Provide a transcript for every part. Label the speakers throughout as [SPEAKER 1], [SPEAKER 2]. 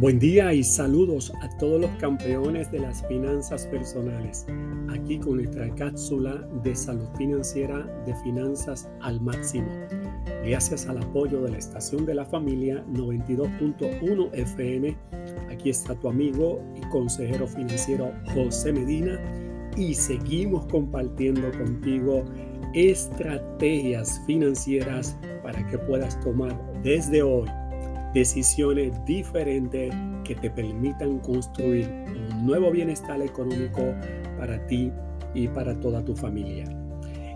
[SPEAKER 1] Buen día y saludos a todos los campeones de las finanzas personales. Aquí con nuestra cápsula de salud financiera de finanzas al máximo. Gracias al apoyo de la estación de la familia 92.1 FM. Aquí está tu amigo y consejero financiero José Medina y seguimos compartiendo contigo estrategias financieras para que puedas tomar desde hoy decisiones diferentes que te permitan construir un nuevo bienestar económico para ti y para toda tu familia.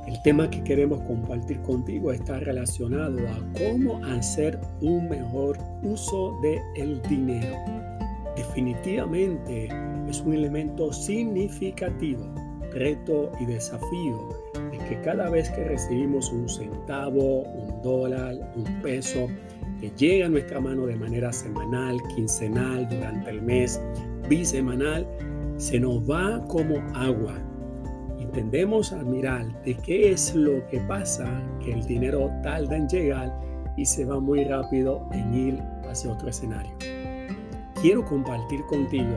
[SPEAKER 1] El tema que queremos compartir contigo está relacionado a cómo hacer un mejor uso del el dinero. Definitivamente es un elemento significativo, reto y desafío de que cada vez que recibimos un centavo, un dólar, un peso, llega a nuestra mano de manera semanal, quincenal, durante el mes, bisemanal, se nos va como agua. Intendemos admirar de qué es lo que pasa, que el dinero tarda en llegar y se va muy rápido en ir hacia otro escenario. Quiero compartir contigo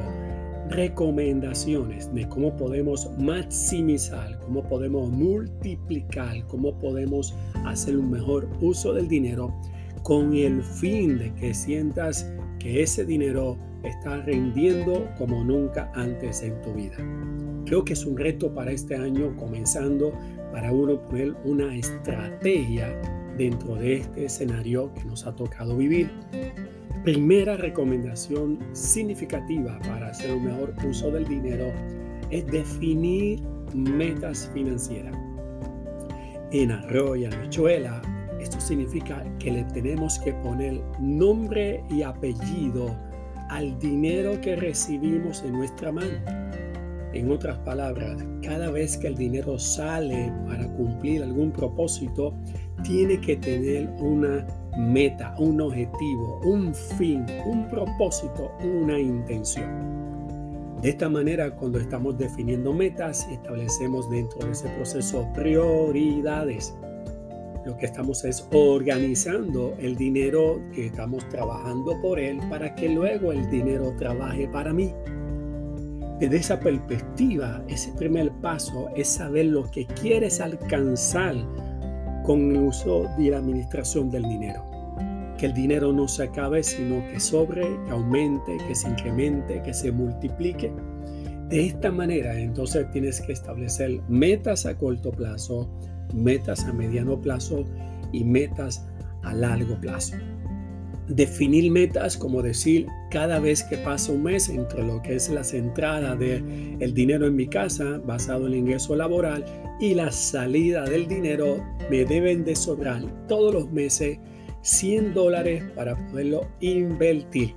[SPEAKER 1] recomendaciones de cómo podemos maximizar, cómo podemos multiplicar, cómo podemos hacer un mejor uso del dinero con el fin de que sientas que ese dinero está rindiendo como nunca antes en tu vida. Creo que es un reto para este año, comenzando para uno poner una estrategia dentro de este escenario que nos ha tocado vivir. Primera recomendación significativa para hacer un mejor uso del dinero es definir metas financieras. En arroz y esto significa que le tenemos que poner nombre y apellido al dinero que recibimos en nuestra mano. En otras palabras, cada vez que el dinero sale para cumplir algún propósito, tiene que tener una meta, un objetivo, un fin, un propósito, una intención. De esta manera, cuando estamos definiendo metas, establecemos dentro de ese proceso prioridades lo que estamos es organizando el dinero que estamos trabajando por él para que luego el dinero trabaje para mí. Desde esa perspectiva, ese primer paso es saber lo que quieres alcanzar con el uso de la administración del dinero. Que el dinero no se acabe, sino que sobre, que aumente, que se incremente, que se multiplique. De esta manera, entonces tienes que establecer metas a corto plazo, metas a mediano plazo y metas a largo plazo. Definir metas como decir cada vez que pasa un mes entre lo que es la entrada del el dinero en mi casa basado en el ingreso laboral y la salida del dinero me deben de sobrar todos los meses 100 dólares para poderlo invertir.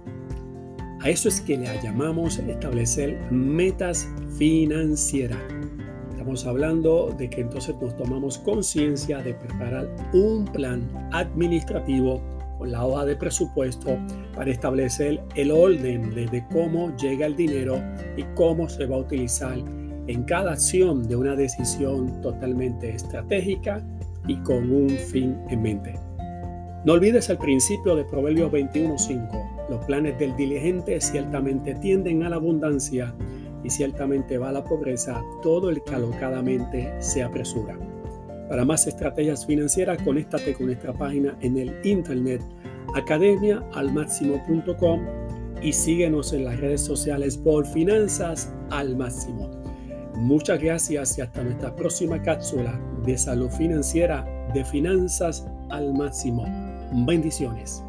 [SPEAKER 1] A eso es que le llamamos establecer metas financieras. Estamos hablando de que entonces nos tomamos conciencia de preparar un plan administrativo con la hoja de presupuesto para establecer el orden de, cómo llega el dinero y cómo se va a utilizar en cada acción de una decisión totalmente estratégica y con un fin en mente. No olvides el principio de Proverbios 21.5. Los planes del diligente ciertamente tienden a la abundancia y ciertamente va a la pobreza todo el que alocadamente se apresura. Para más estrategias financieras, conéctate con nuestra página en el internet academiaalmáximo.com y síguenos en las redes sociales por Finanzas al Máximo. Muchas gracias y hasta nuestra próxima cápsula de salud financiera de Finanzas al Máximo. Bendiciones.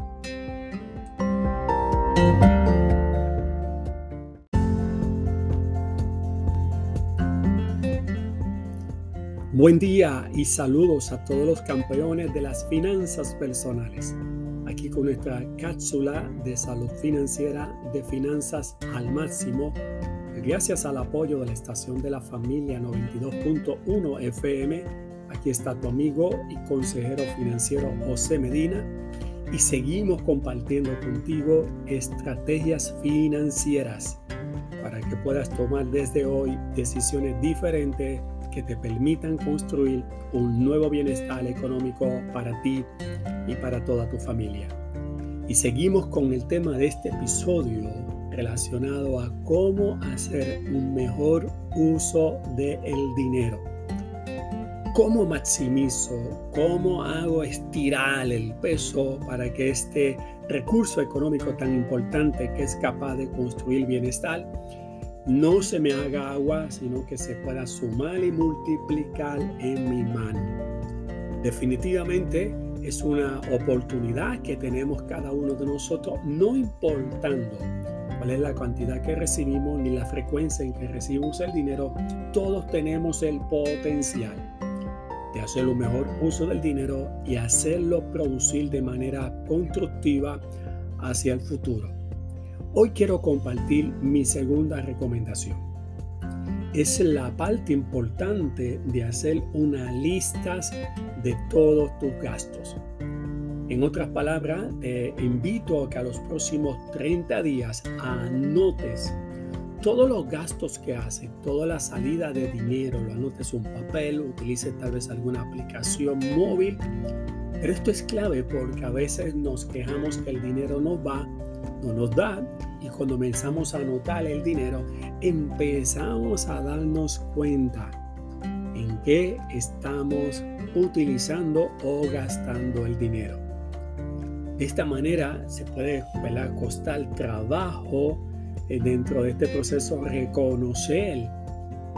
[SPEAKER 1] Buen día y saludos a todos los campeones de las finanzas personales. Aquí con nuestra cápsula de salud financiera de finanzas al máximo. Gracias al apoyo de la estación de la familia 92.1 FM, aquí está tu amigo y consejero financiero José Medina y seguimos compartiendo contigo estrategias financieras para que puedas tomar desde hoy decisiones diferentes que te permitan construir un nuevo bienestar económico para ti y para toda tu familia. Y seguimos con el tema de este episodio relacionado a cómo hacer un mejor uso del dinero. ¿Cómo maximizo? ¿Cómo hago estirar el peso para que este recurso económico tan importante que es capaz de construir bienestar no se me haga agua, sino que se pueda sumar y multiplicar en mi mano? Definitivamente es una oportunidad que tenemos cada uno de nosotros, no importando cuál es la cantidad que recibimos ni la frecuencia en que recibimos el dinero, todos tenemos el potencial de hacer un mejor uso del dinero y hacerlo producir de manera constructiva hacia el futuro. Hoy quiero compartir mi segunda recomendación. Es la parte importante de hacer una lista de todos tus gastos. En otras palabras, te invito a que a los próximos 30 días anotes todos los gastos que haces, toda la salida de dinero, lo anotes un papel, utilices tal vez alguna aplicación móvil. Pero esto es clave porque a veces nos quejamos que el dinero no va, no nos da y cuando comenzamos a anotar el dinero, empezamos a darnos cuenta en qué estamos utilizando o gastando el dinero. De esta manera se puede costar trabajo eh, dentro de este proceso reconocer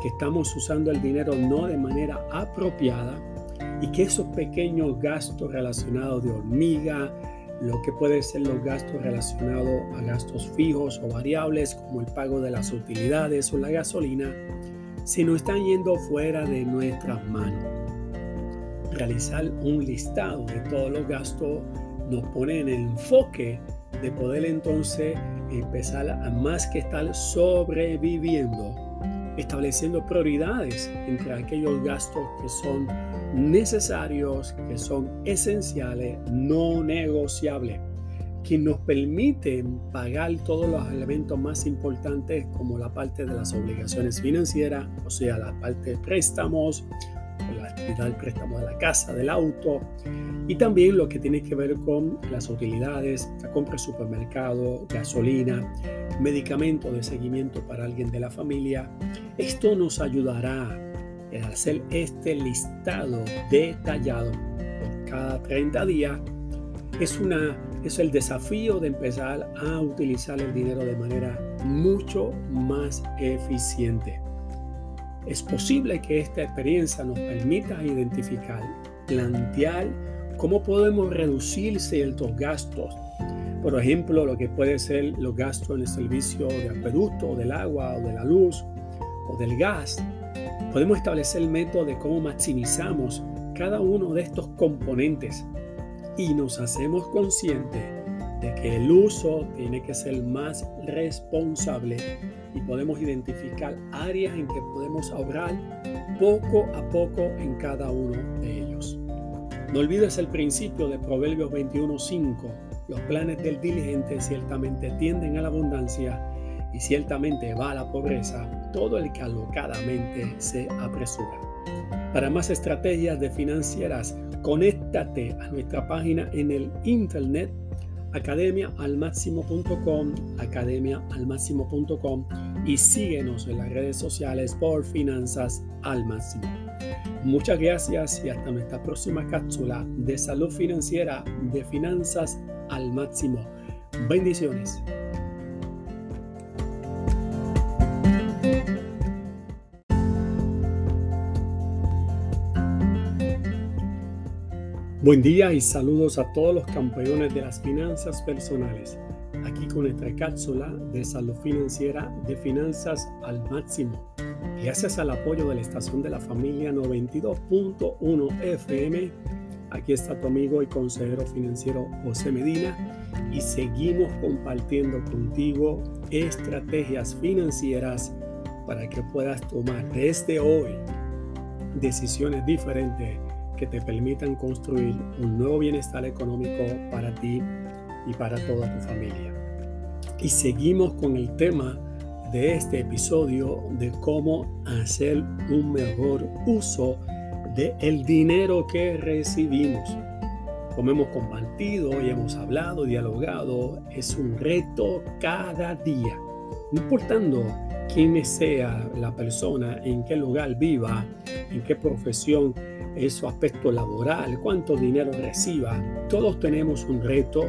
[SPEAKER 1] que estamos usando el dinero no de manera apropiada y que esos pequeños gastos relacionados de hormiga, lo que pueden ser los gastos relacionados a gastos fijos o variables como el pago de las utilidades o la gasolina, se nos están yendo fuera de nuestras manos. Realizar un listado de todos los gastos nos pone en el enfoque de poder entonces empezar a más que estar sobreviviendo, estableciendo prioridades entre aquellos gastos que son necesarios, que son esenciales, no negociables, que nos permiten pagar todos los elementos más importantes como la parte de las obligaciones financieras, o sea, la parte de préstamos, del préstamo de la casa, del auto, y también lo que tiene que ver con las utilidades, la compra de supermercado, gasolina, medicamento de seguimiento para alguien de la familia. Esto nos ayudará hacer este listado detallado cada 30 días. Es, una, es el desafío de empezar a utilizar el dinero de manera mucho más eficiente. Es posible que esta experiencia nos permita identificar, plantear cómo podemos reducir ciertos gastos. Por ejemplo, lo que puede ser los gastos en el servicio de acueducto, del agua, o de la luz, o del gas. Podemos establecer el método de cómo maximizamos cada uno de estos componentes y nos hacemos conscientes de que el uso tiene que ser más responsable y podemos identificar áreas en que podemos ahorrar poco a poco en cada uno de ellos. No olvides el principio de Proverbios 21.5. Los planes del diligente ciertamente tienden a la abundancia y ciertamente va a la pobreza todo el que alocadamente se apresura. Para más estrategias de financieras, conéctate a nuestra página en el internet academiaalmáximo.com, academiaalmáximo.com y síguenos en las redes sociales por Finanzas al Máximo. Muchas gracias y hasta nuestra próxima cápsula de salud financiera de Finanzas al Máximo. Bendiciones. Buen día y saludos a todos los campeones de las finanzas personales. Aquí con nuestra cápsula de salud financiera de finanzas al máximo. Gracias al apoyo de la estación de la familia 92.1 FM. Aquí está tu amigo y consejero financiero José Medina y seguimos compartiendo contigo estrategias financieras para que puedas tomar desde hoy decisiones diferentes que te permitan construir un nuevo bienestar económico para ti y para toda tu familia. Y seguimos con el tema de este episodio de cómo hacer un mejor uso del el dinero que recibimos. como hemos compartido y hemos hablado, dialogado, es un reto cada día. No importando quién sea la persona, en qué lugar viva, en qué profesión es su aspecto laboral, cuánto dinero reciba, todos tenemos un reto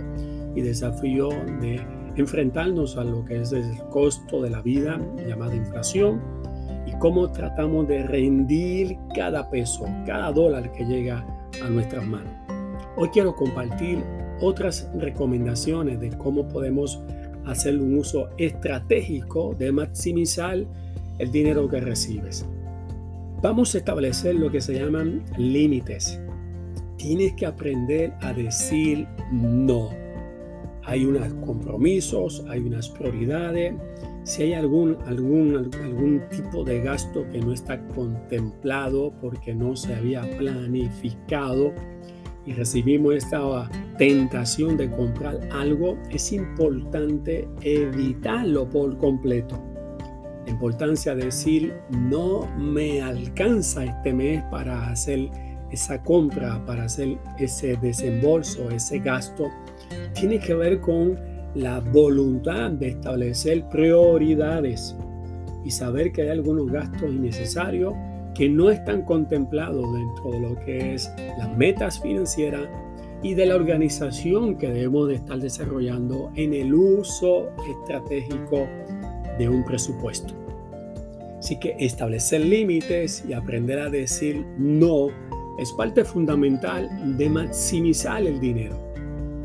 [SPEAKER 1] y desafío de enfrentarnos a lo que es el costo de la vida llamada inflación y cómo tratamos de rendir cada peso, cada dólar que llega a nuestras manos. Hoy quiero compartir otras recomendaciones de cómo podemos hacer un uso estratégico de maximizar el dinero que recibes. Vamos a establecer lo que se llaman límites. Tienes que aprender a decir no. Hay unos compromisos, hay unas prioridades. Si hay algún, algún, algún tipo de gasto que no está contemplado porque no se había planificado, y recibimos esta tentación de comprar algo, es importante evitarlo por completo. La importancia de decir, no me alcanza este mes para hacer esa compra, para hacer ese desembolso, ese gasto, tiene que ver con la voluntad de establecer prioridades y saber que hay algunos gastos innecesarios que no están contemplados dentro de lo que es las metas financieras y de la organización que debemos de estar desarrollando en el uso estratégico de un presupuesto. Así que establecer límites y aprender a decir no es parte fundamental de maximizar el dinero.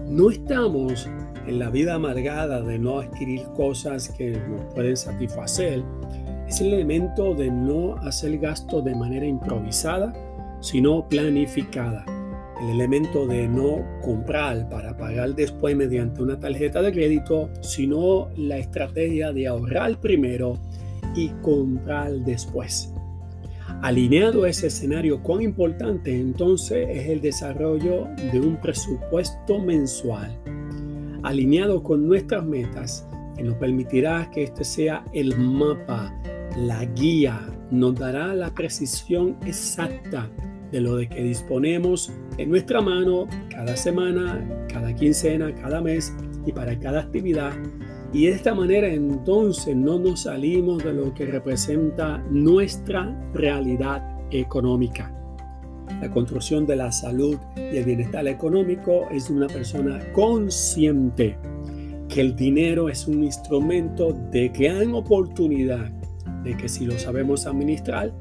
[SPEAKER 1] No estamos en la vida amargada de no adquirir cosas que nos pueden satisfacer, es el elemento de no hacer gasto de manera improvisada, sino planificada. El elemento de no comprar para pagar después mediante una tarjeta de crédito, sino la estrategia de ahorrar primero y comprar después. Alineado a ese escenario, cuán importante entonces es el desarrollo de un presupuesto mensual, alineado con nuestras metas, que nos permitirá que este sea el mapa la guía nos dará la precisión exacta de lo de que disponemos en nuestra mano cada semana, cada quincena, cada mes y para cada actividad. Y de esta manera entonces no nos salimos de lo que representa nuestra realidad económica. La construcción de la salud y el bienestar económico es una persona consciente que el dinero es un instrumento de gran oportunidad de que si lo sabemos administrar,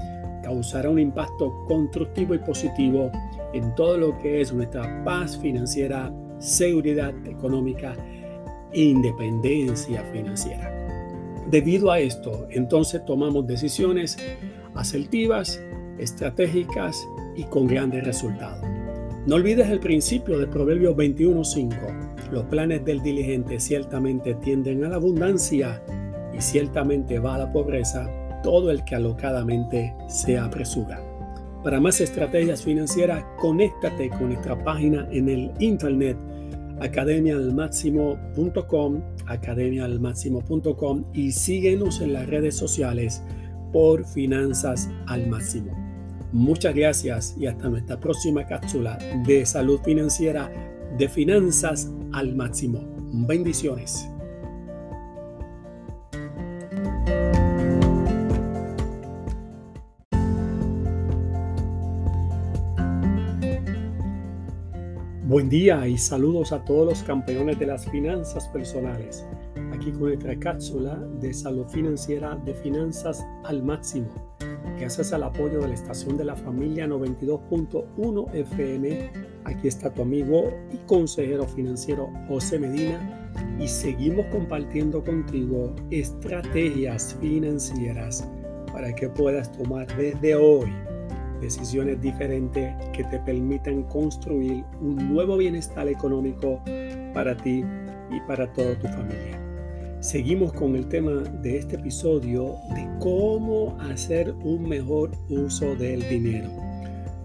[SPEAKER 1] causará un impacto constructivo y positivo en todo lo que es nuestra paz financiera, seguridad económica e independencia financiera. Debido a esto, entonces tomamos decisiones asertivas, estratégicas y con grandes resultados. No olvides el principio de Proverbios 21.5. Los planes del diligente ciertamente tienden a la abundancia y ciertamente va a la pobreza todo el que alocadamente se apresura. Para más estrategias financieras, conéctate con nuestra página en el internet academialmáximo.com, academialmáximo.com y síguenos en las redes sociales por Finanzas al Máximo. Muchas gracias y hasta nuestra próxima cápsula de salud financiera de Finanzas al Máximo. Bendiciones. Buen día y saludos a todos los campeones de las finanzas personales. Aquí con nuestra cápsula de salud financiera de finanzas al máximo. Gracias al apoyo de la estación de la familia 92.1 FM, aquí está tu amigo y consejero financiero José Medina y seguimos compartiendo contigo estrategias financieras para que puedas tomar desde hoy decisiones diferentes que te permitan construir un nuevo bienestar económico para ti y para toda tu familia. Seguimos con el tema de este episodio de cómo hacer un mejor uso del dinero.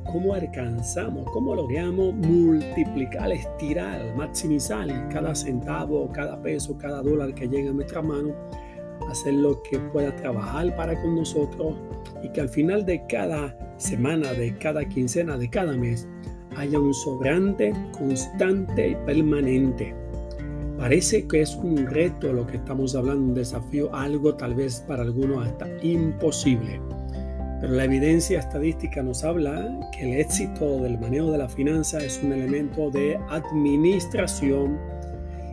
[SPEAKER 1] Cómo alcanzamos, cómo logramos multiplicar, estirar, maximizar cada centavo, cada peso, cada dólar que llega a nuestra mano, hacer lo que pueda trabajar para con nosotros y que al final de cada semana, de cada quincena, de cada mes, haya un sobrante constante y permanente. Parece que es un reto lo que estamos hablando, un desafío, algo tal vez para algunos hasta imposible. Pero la evidencia estadística nos habla que el éxito del manejo de la finanza es un elemento de administración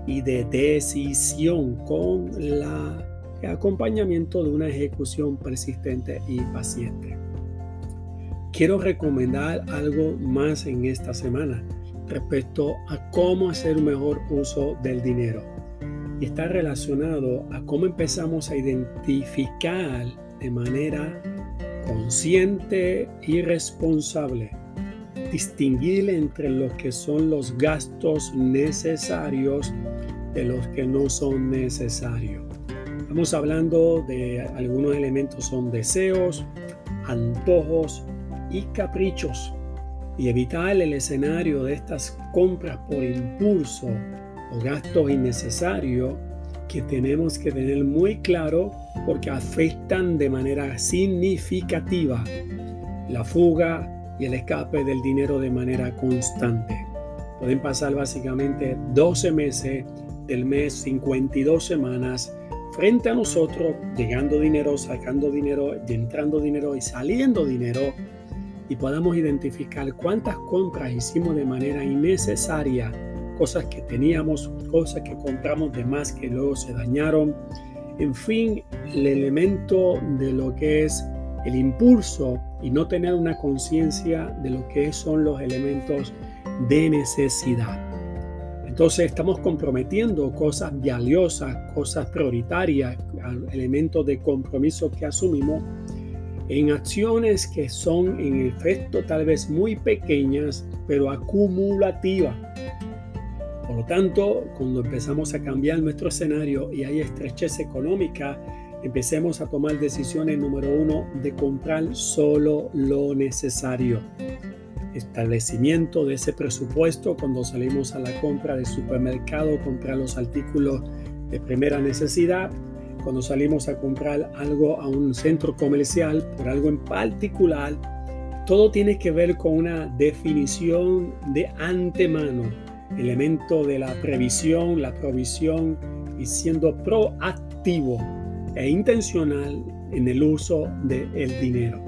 [SPEAKER 1] y de decisión con el acompañamiento de una ejecución persistente y paciente. Quiero recomendar algo más en esta semana respecto a cómo hacer un mejor uso del dinero. Y está relacionado a cómo empezamos a identificar de manera consciente y responsable, distinguir entre los que son los gastos necesarios de los que no son necesarios. Estamos hablando de algunos elementos, son deseos, antojos y caprichos y evitar el escenario de estas compras por impulso o gastos innecesarios que tenemos que tener muy claro porque afectan de manera significativa la fuga y el escape del dinero de manera constante. Pueden pasar básicamente 12 meses del mes, 52 semanas frente a nosotros, llegando dinero, sacando dinero, entrando dinero y saliendo dinero y podamos identificar cuántas compras hicimos de manera innecesaria, cosas que teníamos, cosas que compramos de más que luego se dañaron. En fin, el elemento de lo que es el impulso y no tener una conciencia de lo que son los elementos de necesidad. Entonces estamos comprometiendo cosas valiosas, cosas prioritarias, elementos de compromiso que asumimos en acciones que son en efecto tal vez muy pequeñas, pero acumulativas. Por lo tanto, cuando empezamos a cambiar nuestro escenario y hay estrechez económica, empecemos a tomar decisiones número uno de comprar solo lo necesario. Establecimiento de ese presupuesto cuando salimos a la compra del supermercado, comprar los artículos de primera necesidad cuando salimos a comprar algo a un centro comercial por algo en particular, todo tiene que ver con una definición de antemano, elemento de la previsión, la provisión y siendo proactivo e intencional en el uso del dinero.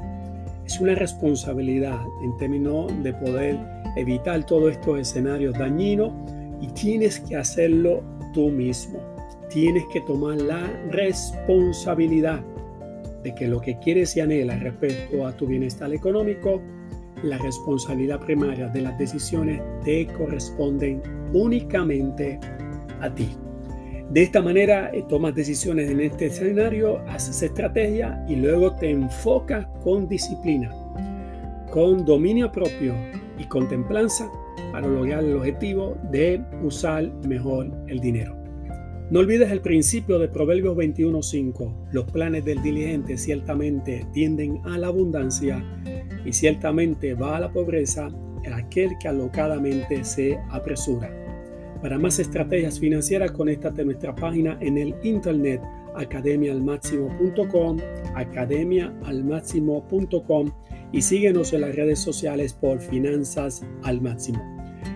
[SPEAKER 1] Es una responsabilidad en términos de poder evitar todos estos escenarios dañinos y tienes que hacerlo tú mismo tienes que tomar la responsabilidad de que lo que quieres y anhelas respecto a tu bienestar económico, la responsabilidad primaria de las decisiones te corresponden únicamente a ti. De esta manera eh, tomas decisiones en este escenario, haces estrategia y luego te enfocas con disciplina, con dominio propio y con templanza para lograr el objetivo de usar mejor el dinero. No olvides el principio de Proverbios 21:5. Los planes del diligente ciertamente tienden a la abundancia y ciertamente va a la pobreza aquel que alocadamente se apresura. Para más estrategias financieras, conéctate a nuestra página en el internet academiaalmáximo.com, academiaalmáximo.com y síguenos en las redes sociales por Finanzas al Máximo.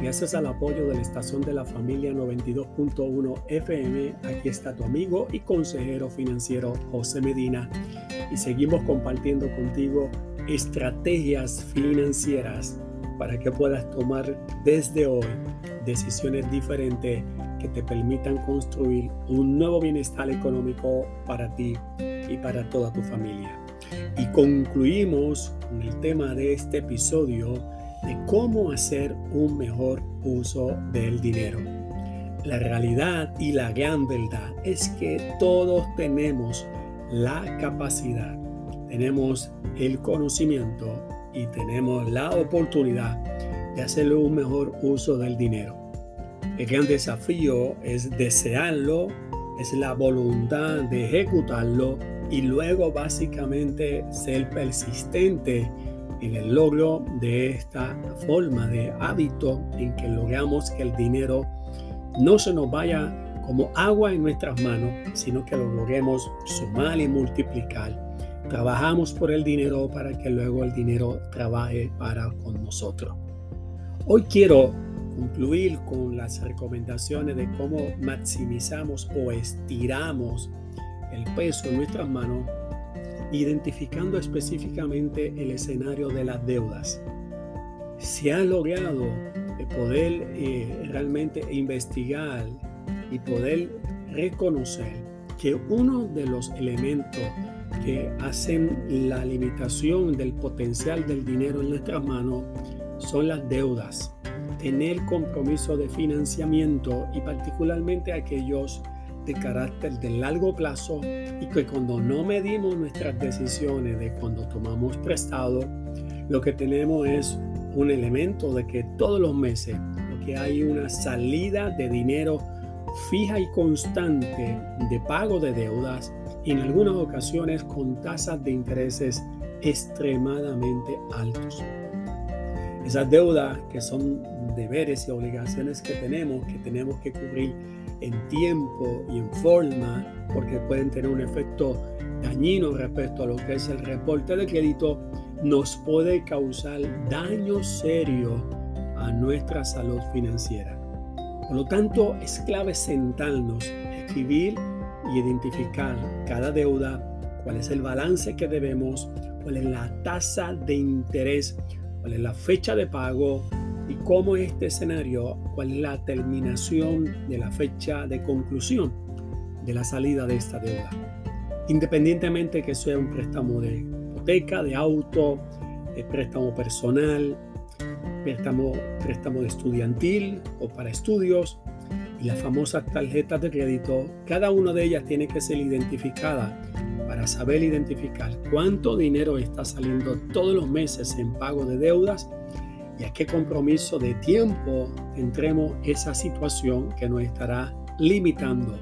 [SPEAKER 1] Gracias al apoyo de la estación de la familia 92.1 FM, aquí está tu amigo y consejero financiero José Medina y seguimos compartiendo contigo estrategias financieras para que puedas tomar desde hoy decisiones diferentes que te permitan construir un nuevo bienestar económico para ti y para toda tu familia. Y concluimos con el tema de este episodio de cómo hacer un mejor uso del dinero. La realidad y la gran verdad es que todos tenemos la capacidad, tenemos el conocimiento y tenemos la oportunidad de hacer un mejor uso del dinero. El gran desafío es desearlo, es la voluntad de ejecutarlo y luego básicamente ser persistente en el logro de esta forma de hábito en que logramos que el dinero no se nos vaya como agua en nuestras manos, sino que lo logremos sumar y multiplicar. Trabajamos por el dinero para que luego el dinero trabaje para con nosotros. Hoy quiero concluir con las recomendaciones de cómo maximizamos o estiramos el peso en nuestras manos, identificando específicamente el escenario de las deudas. Se ha logrado poder eh, realmente investigar y poder reconocer que uno de los elementos que hacen la limitación del potencial del dinero en nuestras manos son las deudas. Tener compromiso de financiamiento y particularmente aquellos de carácter de largo plazo y que cuando no medimos nuestras decisiones de cuando tomamos prestado, lo que tenemos es un elemento de que todos los meses que hay una salida de dinero fija y constante de pago de deudas, en algunas ocasiones con tasas de intereses extremadamente altos. Esas deudas que son deberes y obligaciones que tenemos, que tenemos que cubrir en tiempo y en forma, porque pueden tener un efecto dañino respecto a lo que es el reporte de crédito, nos puede causar daño serio a nuestra salud financiera. Por lo tanto, es clave sentarnos, escribir y identificar cada deuda, cuál es el balance que debemos, cuál es la tasa de interés, es la fecha de pago y cómo este escenario, cuál es la terminación de la fecha de conclusión de la salida de esta deuda. Independientemente que sea un préstamo de hipoteca, de auto, de préstamo personal, préstamo, préstamo estudiantil o para estudios, y las famosas tarjetas de crédito, cada una de ellas tiene que ser identificada para saber identificar cuánto dinero está saliendo todos los meses en pago de deudas y a qué compromiso de tiempo entremos esa situación que nos estará limitando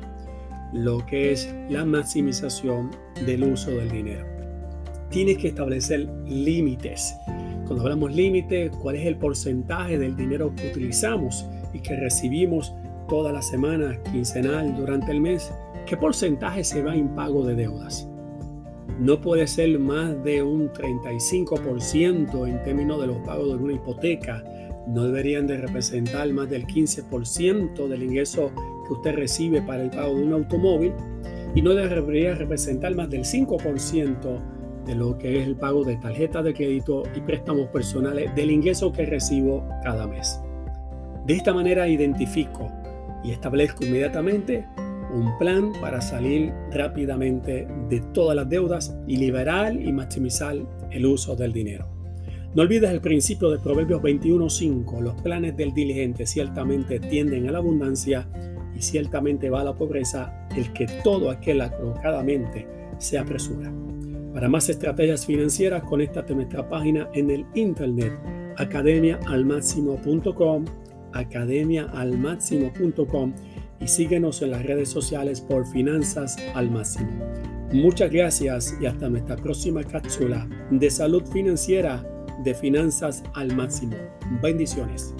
[SPEAKER 1] lo que es la maximización del uso del dinero. Tienes que establecer límites. Cuando hablamos límite, ¿cuál es el porcentaje del dinero que utilizamos y que recibimos toda la semana, quincenal, durante el mes, ¿qué porcentaje se va en pago de deudas? No puede ser más de un 35% en términos de los pagos de una hipoteca. No deberían de representar más del 15% del ingreso que usted recibe para el pago de un automóvil. Y no debería representar más del 5% de lo que es el pago de tarjetas de crédito y préstamos personales del ingreso que recibo cada mes. De esta manera identifico y establezco inmediatamente un plan para salir rápidamente de todas las deudas y liberar y maximizar el uso del dinero. No olvides el principio de Proverbios 21.5. Los planes del diligente ciertamente tienden a la abundancia y ciertamente va a la pobreza el que todo aquel acrocadamente se apresura. Para más estrategias financieras, conéctate a nuestra página en el internet academiaalmáximo.com academiaalmáximo.com y síguenos en las redes sociales por Finanzas al Máximo. Muchas gracias y hasta nuestra próxima cápsula de salud financiera de Finanzas al Máximo. Bendiciones.